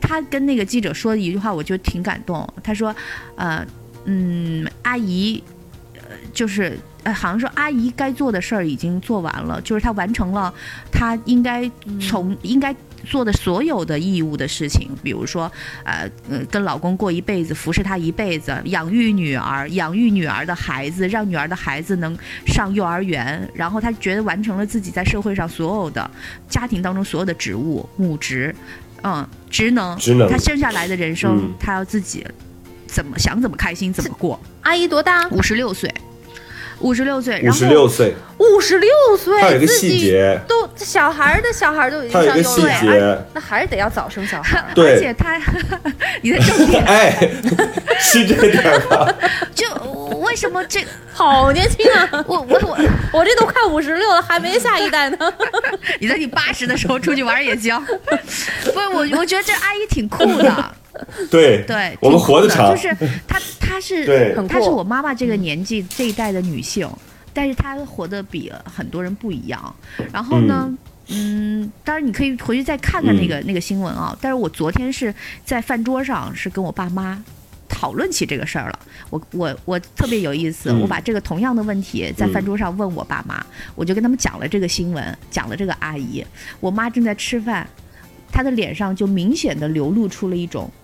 他跟那个记者说的一句话，我就挺感动。他说，呃，嗯，阿姨，呃，就是。呃，好像说阿姨该做的事儿已经做完了，就是她完成了她应该从、应该做的所有的义务的事情，比如说，呃，呃跟老公过一辈子，服侍他一辈子，养育女儿，养育女儿的孩子，让女儿的孩子能上幼儿园，然后她觉得完成了自己在社会上所有的家庭当中所有的职务、母职，嗯，职能，职能她剩下来的人生，嗯她要自己怎么想怎么开心怎么过。阿姨多大？五十六岁，五十六岁，五然后十六岁，五十六岁，他有一个自己细节，都小孩儿的小孩儿都已经上幼儿园，节，那还是得要早生小孩儿。而对且他，你的重点哎，是这点儿吧？就为什么这好年轻啊！我我我，我这都快五十六了，还没下一代呢。你在你八十的时候出去玩也行。不是我，我觉得这阿姨挺酷的，对，对，我们活得长，就是她她是她是我妈妈这个年纪这一代的女性，但是她活得比很多人不一样。然后呢？嗯，当然你可以回去再看看那个、那个新闻啊。但是我昨天是在饭桌上是跟我爸妈讨论起这个事儿了。我我我特别有意思，嗯我把这个同样的问题在饭桌上问我爸妈，我就跟他们讲了这个新闻，讲了这个阿姨。我妈正在吃饭，她的脸上就明显的流露出了一种，她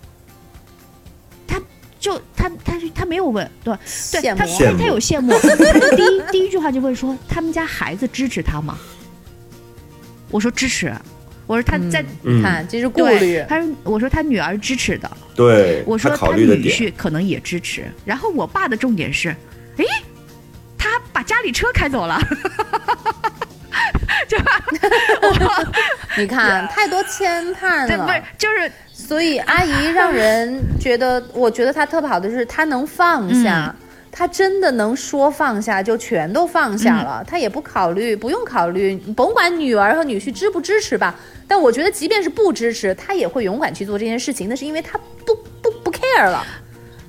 就他他他没有问，对对，她羡慕羡慕她她有羡慕。第一 第一句话就问说，他们家孩子支持他吗？我说支持。我说他在、嗯，看，这是顾对虑，。她说我说他女儿支持的，对，我说他女虑的点，婿可能也支持。然后我爸的重点是，诶，他把家里车开走了，就吧？你看，太多牵绊对，不是，就是所以阿姨让人觉得，我觉得她特别好的是她能放下。她真的能说放下就全都放下了，她也不考虑，不用考虑，甭管女儿和女婿支不支持吧。但我觉得，即便是不支持，她也会勇敢去做这件事情，那是因为她不不不 care 了，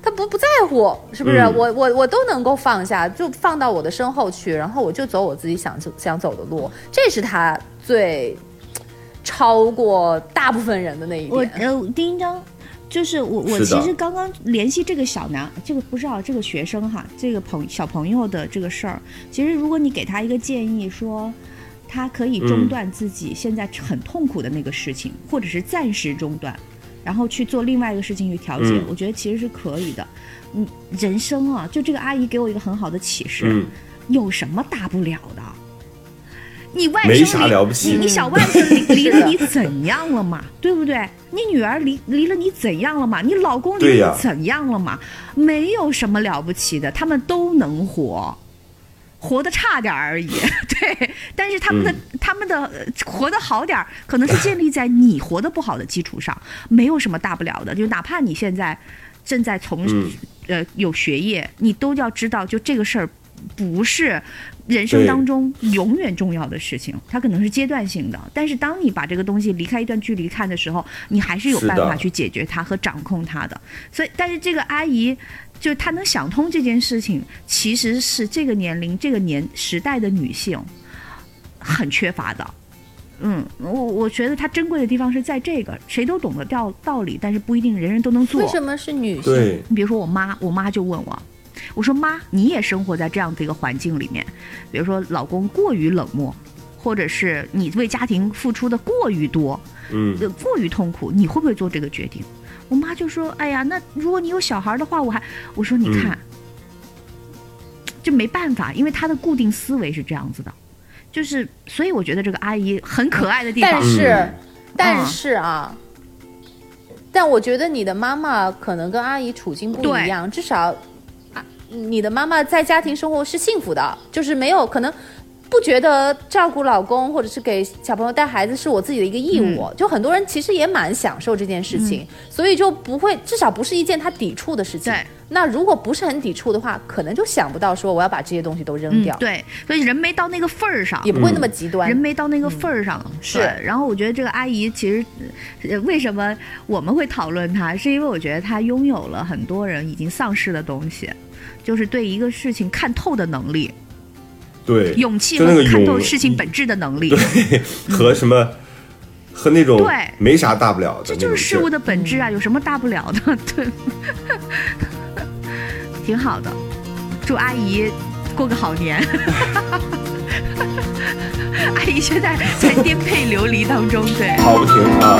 她不不在乎，是不是？嗯我我我都能够放下，就放到我的身后去，然后我就走我自己想走想走的路，这是她最超过大部分人的那一我点。呃第一章。就是我，我其实刚刚联系这个小男，这个不知道，这个学生哈，这个朋小朋友的这个事儿，其实如果你给他一个建议说，他可以中嗯断自己现在很痛苦的那个事情，或者是暂时中断，然后去做另外一个事情去调节，嗯我觉得其实是可以的。嗯，人生啊，就这个阿姨给我一个很好的启示，嗯，有什么大不了的？你外没啥甥离了不起你你小外甥离 离了你怎样了嘛？对不对？你女儿离离了你怎样了嘛？你老公离了你怎样了嘛？没有什么了不起的，他们都能活。活得差点儿而已，对，但是他们的、嗯他们的呃活得好点儿，可能是建立在你活得不好的基础上，没有什么大不了的。就哪怕你现在正在从事、呃有学业，你都要知道，就这个事儿不是人生当中永远重要的事情，它可能是阶段性的。但是当你把这个东西离开一段距离看的时候，你还是有办法去解决它和掌控它的。所以，但是这个阿姨。就是她能想通这件事情，其实是这个年龄、这个年时代的女性很缺乏的。嗯，我我觉得她珍贵的地方是在这个，谁都懂得道道理，但是不一定人人都能做。为什么是女性？你比如说我妈，我妈就问我，我说妈，你也生活在这样的一个环境里面，比如说老公过于冷漠，或者是你为家庭付出的过于多，嗯，呃，过于痛苦，你会不会做这个决定？我妈就说：“哎呀，那如果你有小孩的话，我还……我说你嗯。看，就没办法，因为她的固定思维是这样子的，就是所以我觉得这个阿姨很可爱的地方但，是，嗯但是啊，但我觉得你的妈妈可能跟阿姨处境不一样，至少啊，你的妈妈在家庭生活是幸福的，就是没有可能。不觉得照顾老公或者是给小朋友带孩子是我自己的一个义务，就很多人其实也蛮享受这件事情，所以就不会至少不是一件他抵触的事情。对，那如果不是很抵触的话，可能就想不到说我要把这些东西都扔掉，，嗯对，所以人没到那个份儿上，也不会那么极端。人没到那个份儿上。是然后我觉得这个阿姨其实，呃为什么我们会讨论她，是因为我觉得她拥有了很多人已经丧失的东西，就是对一个事情看透的能力、对，勇气和看透事情本质的能力。对和什么和那种对没啥大不了的这就是事物的本质啊，有什么大不了的？对，挺好的。祝阿姨过个好年。阿姨现在在颠沛流离当中，对。跑不停啊，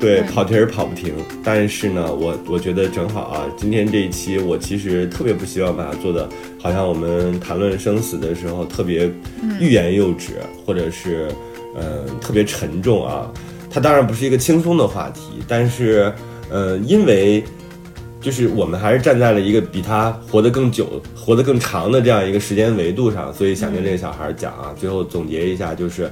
对，跑题儿跑不停。但是呢，我我觉得正好啊，今天这一期我其实特别不希望把它做的，好像我们谈论生死的时候特别欲言又止，或者是嗯、呃特别沉重啊。它当然不是一个轻松的话题，但是呃，因为就是我们还是站在了一个比他活得更久、活得更长的这样一个时间维度上，所以想跟这个小孩讲啊，最后总结一下，就是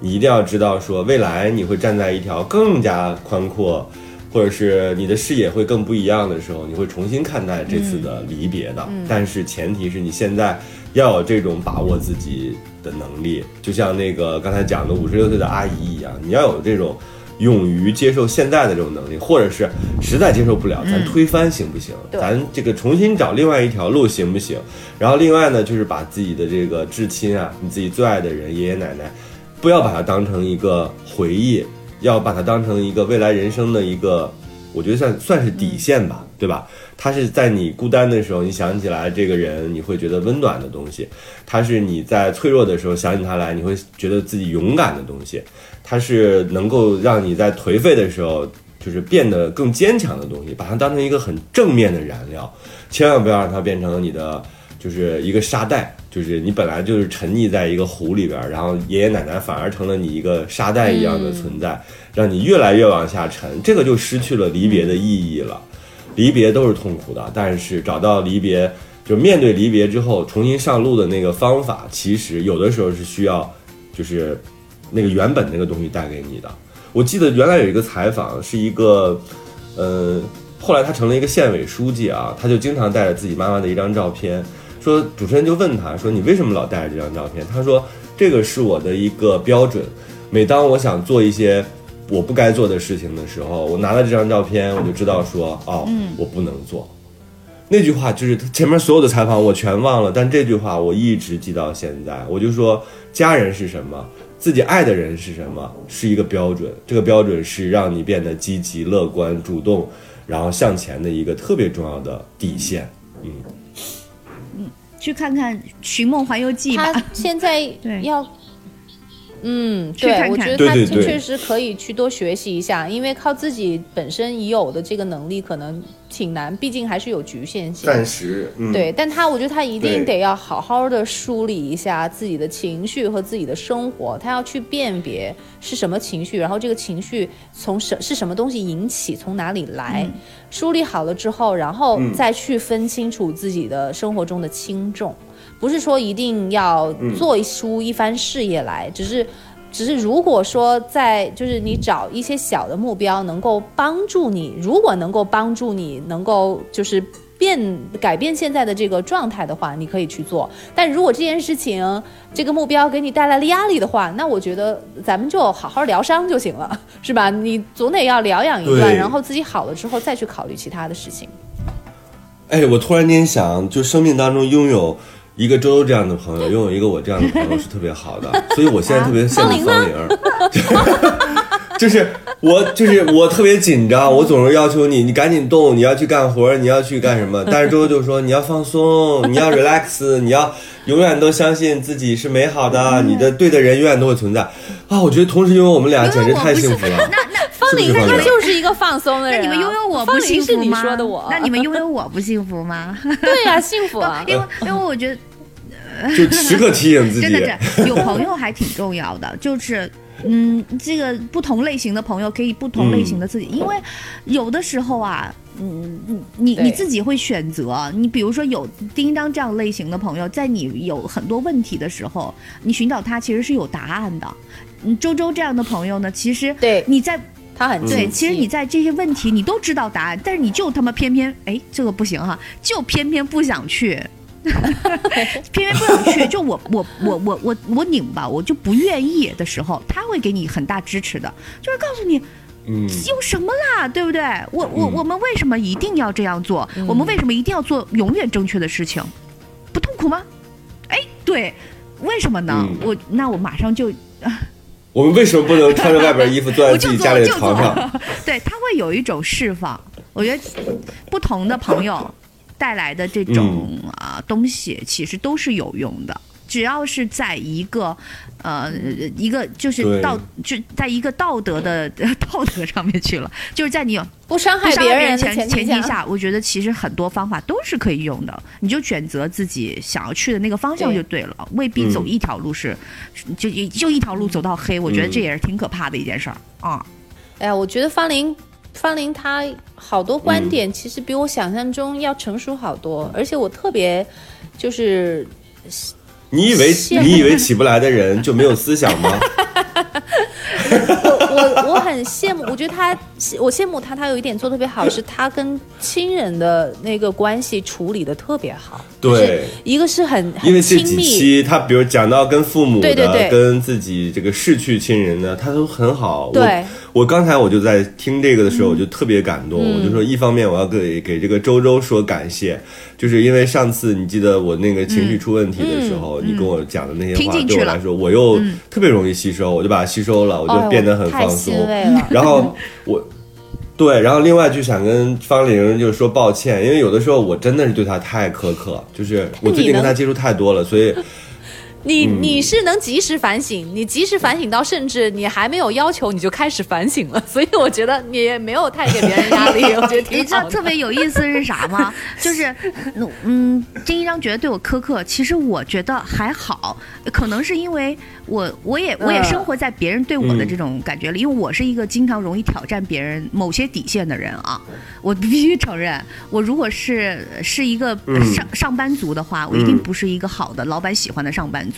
你一定要知道说，未来你会站在一条更加宽阔，或者是你的视野会更不一样的时候，你会重新看待这次的离别的。但是前提是你现在要有这种把握自己的能力，就像那个刚才讲的五十六岁的阿姨一样，你要有这种。勇于接受现在的这种能力，或者是实在接受不了，咱推翻行不行？对咱这个重新找另外一条路行不行？然后另外呢，就是把自己的这个至亲啊，你自己最爱的人，爷爷奶奶，不要把它当成一个回忆，要把它当成一个未来人生的一个，我觉得算算是底线吧，对吧？它是在你孤单的时候，你想起来这个人，你会觉得温暖的东西；它是你在脆弱的时候想起他来，你会觉得自己勇敢的东西；它是能够让你在颓废的时候，就是变得更坚强的东西。把它当成一个很正面的燃料，千万不要让它变成你的就是一个沙袋，就是你本来就是沉溺在一个湖里边儿，然后爷爷奶奶反而成了你一个沙袋一样的存在，让你越来越往下沉，这个就失去了离别的意义了。离别都是痛苦的，但是找到离别，就面对离别之后重新上路的那个方法，其实有的时候是需要，就是那个原本那个东西带给你的。我记得原来有一个采访，是一个，呃，后来他成了一个县委书记啊，他就经常带着自己妈妈的一张照片，说主持人就问他说：“你为什么老带着这张照片？”他说：“这个是我的一个标准，每当我想做一些我不该做的事情的时候，我拿了这张照片，我就知道说，哦，我不能做。”那句话就是他前面所有的采访我全忘了，但这句话我一直记到现在。我就说，家人是什么，自己爱的人是什么，是一个标准。这个标准是让你变得积极、乐观、主动，然后向前的一个特别重要的底线。嗯，去看看《寻梦环游记》吧他。现在 要，嗯，对，看看。我觉得他确实可以去多学习一下，因为靠自己本身已有的这个能力可能挺难，毕竟还是有局限性。暂时，嗯，对，但他我觉得他一定得要好好的梳理一下自己的情绪和自己的生活，他要去辨别是什么情绪，然后这个情绪从什是什么东西引起，从哪里来，梳理好了之后，然后再去分清楚自己的生活中的轻重，不是说一定要做出一番事业来，只是。只是如果说在就是你找一些小的目标，能够帮助你，如果能够帮助你，能够就是变改变现在的这个状态的话，你可以去做。但如果这件事情这个目标给你带来了压力的话，那我觉得咱们就好好疗伤就行了，是吧？你总得要疗养一段，然后自己好了之后再去考虑其他的事情。哎，我突然间想，就生命当中拥有一个周周这样的朋友，拥有一个我这样的朋友是特别好的，所以我现在特别羡慕方玲儿。就是我，就是我特别紧张，我总是要求你，你赶紧动，你要去干活，你要去干什么？但是周周就说你要放松，你要 relax，你要永远都相信自己是美好的，你的对的人永远都会存在啊！我觉得同时拥有我们俩简直太幸福了。那那方玲她就是一个放松的人啊。那你们拥有我不方玲是你幸福吗？说的我，那你们拥有我不幸福吗？对呀，幸福啊。因为因为我觉得 就时刻提醒自己真，的是有朋友还挺重要的，就是。嗯，这个不同类型的朋友可以不同类型的自己，因为有的时候啊，嗯，你你自己会选择。你比如说有叮当这样类型的朋友，在你有很多问题的时候，你寻找他其实是有答案的。嗯，周周这样的朋友呢，其实对你在他很对，其实你在这些问题你都知道答案，但是你就他妈偏偏哎，这个不行哈，就偏偏不想去。偏偏不想去，就我我我我我我拧吧，我就不愿意的时候，他会给你很大支持的，就是告诉你嗯，有什么啦，对不对？我我嗯我们为什么一定要这样做？我们为什么一定要做永远正确的事情？不痛苦吗？哎，对，为什么呢？嗯我那我马上就 我们为什么不能穿着外边衣服坐在自己家里的床上？，对，他会有一种释放。我觉得不同的朋友带来的这种嗯。啊、东西，其实都是有用的。只要是在一个，呃，一个就是道，就在一个道德的 道德上面去了，就是在你不伤害不伤别人的害别人前前提下，我觉得其实很多方法都是可以用的，你就选择自己想要去的那个方向就对了，未必走嗯一条路是，就就就一条路走到黑，我觉得嗯。这也是挺可怕的一件事儿。啊。哎呀，我觉得方玲，方玲她好多观嗯点其实比我想象中要成熟好多，而且我特别就是你以为你以为起不来的人就没有思想吗？我我我很羡慕，我觉得他，我羡慕他，他有一点做得特别好，是他跟亲人的那个关系处理的特别好。对一个是很因为这几期他比如讲到跟父母的，对对对跟自己这个逝去亲人的，他都很好。对我，刚才我就在听这个的时候，我就特别感动。嗯我就说，一方面我要给给这个周周说感谢，就是因为上次你记得我那个情绪出问题的时候，你跟我讲的那些话，对我来说，我又特别容易吸收，我就把它吸收了，我哦就变得很放松。然后我。对，然后另外就想跟方玲就是说抱歉，因为有的时候我真的是对她太苛刻，就是我最近跟她接触太多了，所以你嗯。你是能及时反省，你及时反省到甚至你还没有要求你就开始反省了，所以我觉得你也没有太给别人压力，我觉得你挺好的。知道特别有意思是啥吗？就是，嗯，金一章觉得对我苛刻，其实我觉得还好，可能是因为我我也我也嗯生活在别人对我的这种感觉里，因为我是一个经常容易挑战别人某些底线的人啊，我必须承认，我如果是是一个上、上班族的话，我一定嗯。不是一个好的老板喜欢的上班族，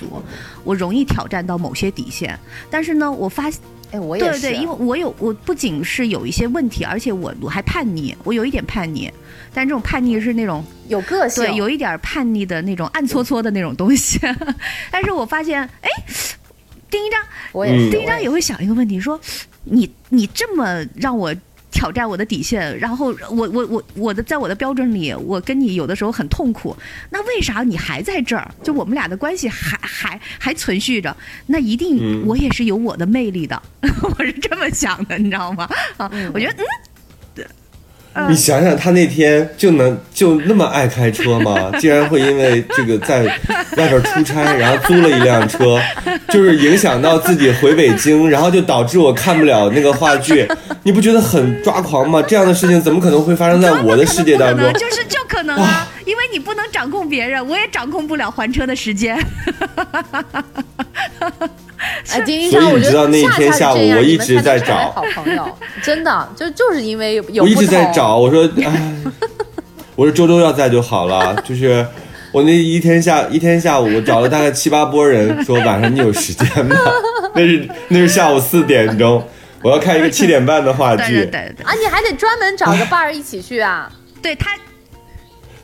我容易挑战到某些底线，但是呢，我发现哎，我也是，对对，因为我有我不仅是有一些问题，而且我我还叛逆，我有一点叛逆，但这种叛逆是那种有个性，对有一点叛逆的那种暗搓搓的那种东西。但是我发现，哎，丁一章，嗯我也是，丁一章也会想一个问题，说你你这么让我。挑战我的底线，然后我我我我的在我的标准里，我跟你有的时候很痛苦，那为啥你还在这儿？就我们俩的关系还还还存续着，那一定嗯我也是有我的魅力的，我是这么想的，你知道吗？啊，我觉得嗯，你想想，他那天就能就那么爱开车吗？竟然会因为这个在外边出差，然后租了一辆车，就是影响到自己回北京，然后就导致我看不了那个话剧，你不觉得很抓狂吗？这样的事情怎么可能会发生在我的世界当中？就是就可能啊，因为你不能掌控别人，我也掌控不了还车的时间。哎，金一所以，我知道那一天下午我一直在找好朋友，真的就就是因为有有我一直在找，我说，哎，我说周周要在就好了，就是。我那一天下一天下午，我找了大概七八波人，说晚上你有时间吗？那是那是下午四点钟，我要看一个七点半的话对剧。对对对啊，你还得专门找个伴儿一起去啊。对，他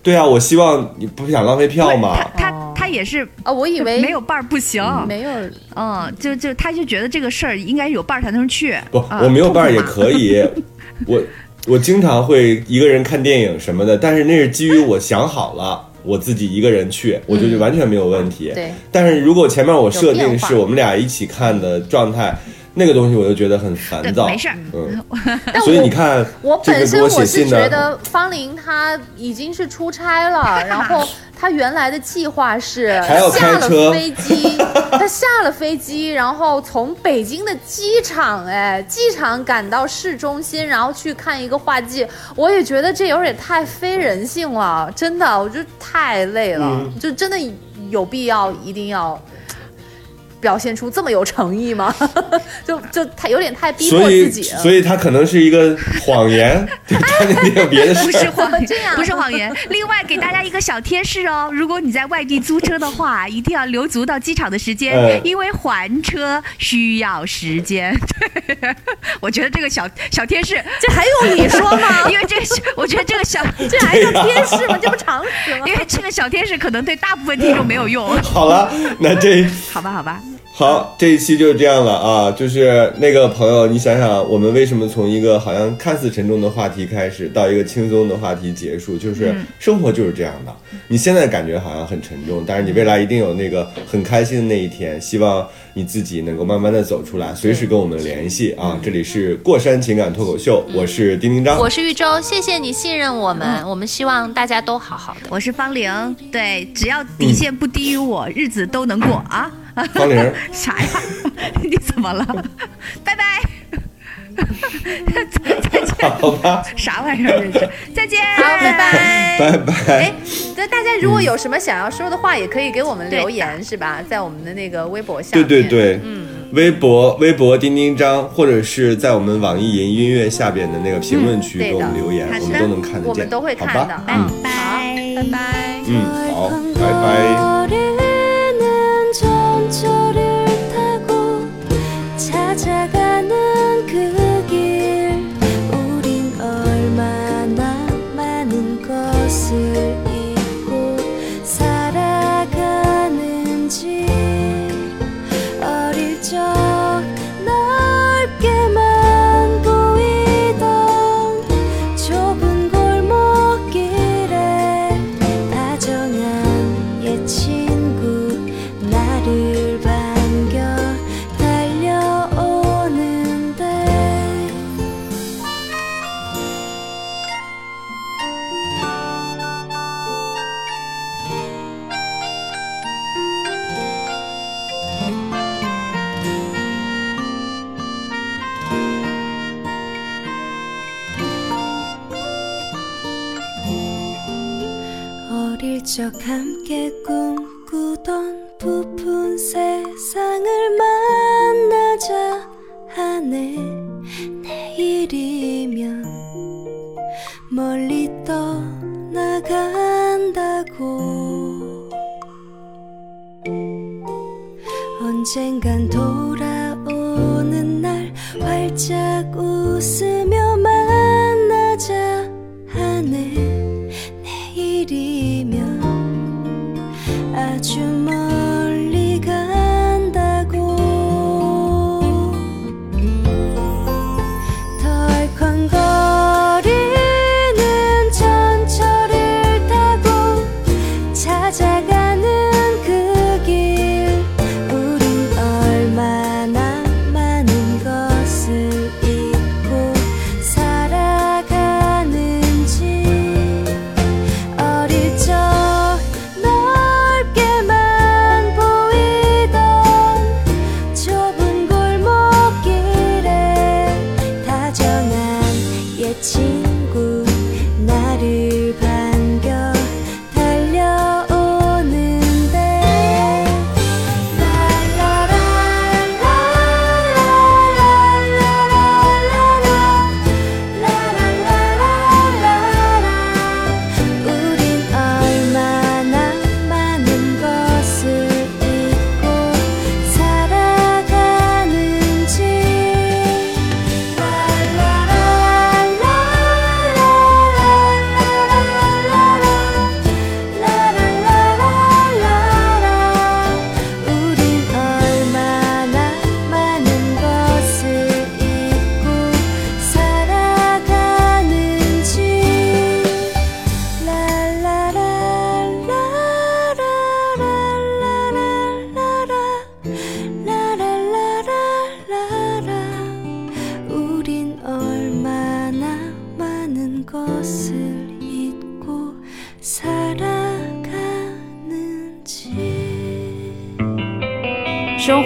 对啊，我希望你不想浪费票嘛。他他他也是啊，我以为没有伴儿不行，没有，嗯，就就他就觉得这个事儿应该有伴儿才能去。不，啊我没有伴儿也可以。我我经常会一个人看电影什么的，但是那是基于我想好了，我自己一个人去，我觉得完全没有问题。对，但是如果前面我设定是我们俩一起看的状态，那个东西我就觉得很烦躁。没事儿嗯，但所以我你看，我本身我是觉得方林他已经是出差了，然后他原来的计划是还要开下了车飞机，他下了飞机，然后从北京的机场，哎，机场赶到市中心，然后去看一个画技。我也觉得这有点太非人性了，真的，我觉得太累了，嗯就真的有必要一定要。表现出这么有诚意吗？就就太有点太逼迫自己了。所以他可能是一个谎言，就他那边有别的不事儿。是谎言，这样不是谎言。另外给大家一个小贴士哦，如果你在外地租车的话，一定要留足到机场的时间，嗯因为还车需要时间。对，我觉得这个小小贴士，这还用你说吗？因为这个是，我觉得这个小，这还叫贴士吗？这不常识吗？因为这个小贴士可能对大部分听众没有用。好了，那这好吧，好吧，好，这一期就是这样了啊！就是那个朋友，你想想，我们为什么从一个好像看似沉重的话题开始，到一个轻松的话题结束？就是生活就是这样的。你现在感觉好像很沉重，但是你未来一定有那个很开心的那一天。希望你自己能够慢慢的走出来，随时跟我们联系啊！这里是过山情感脱口秀，我是丁丁张，我是玉州，谢谢你信任我们，我们希望大家都好好的。我是方玲，对，只要底线不低于我，日子都能过啊。方玲，啥呀？你怎么了？拜拜。好吧，啥玩意儿这是？再见。好，拜拜。拜拜哎。，那大家如果有什么想要说的话，也可以给我们留言，是吧？在我们的那个微博下对面。对对，嗯，微博微博钉钉张，或者是在我们网易云音乐下边的那个评论区给我们留言，我们都能看得见，我们都会看的。好吧？嗯，拜拜。嗯，好，拜拜。could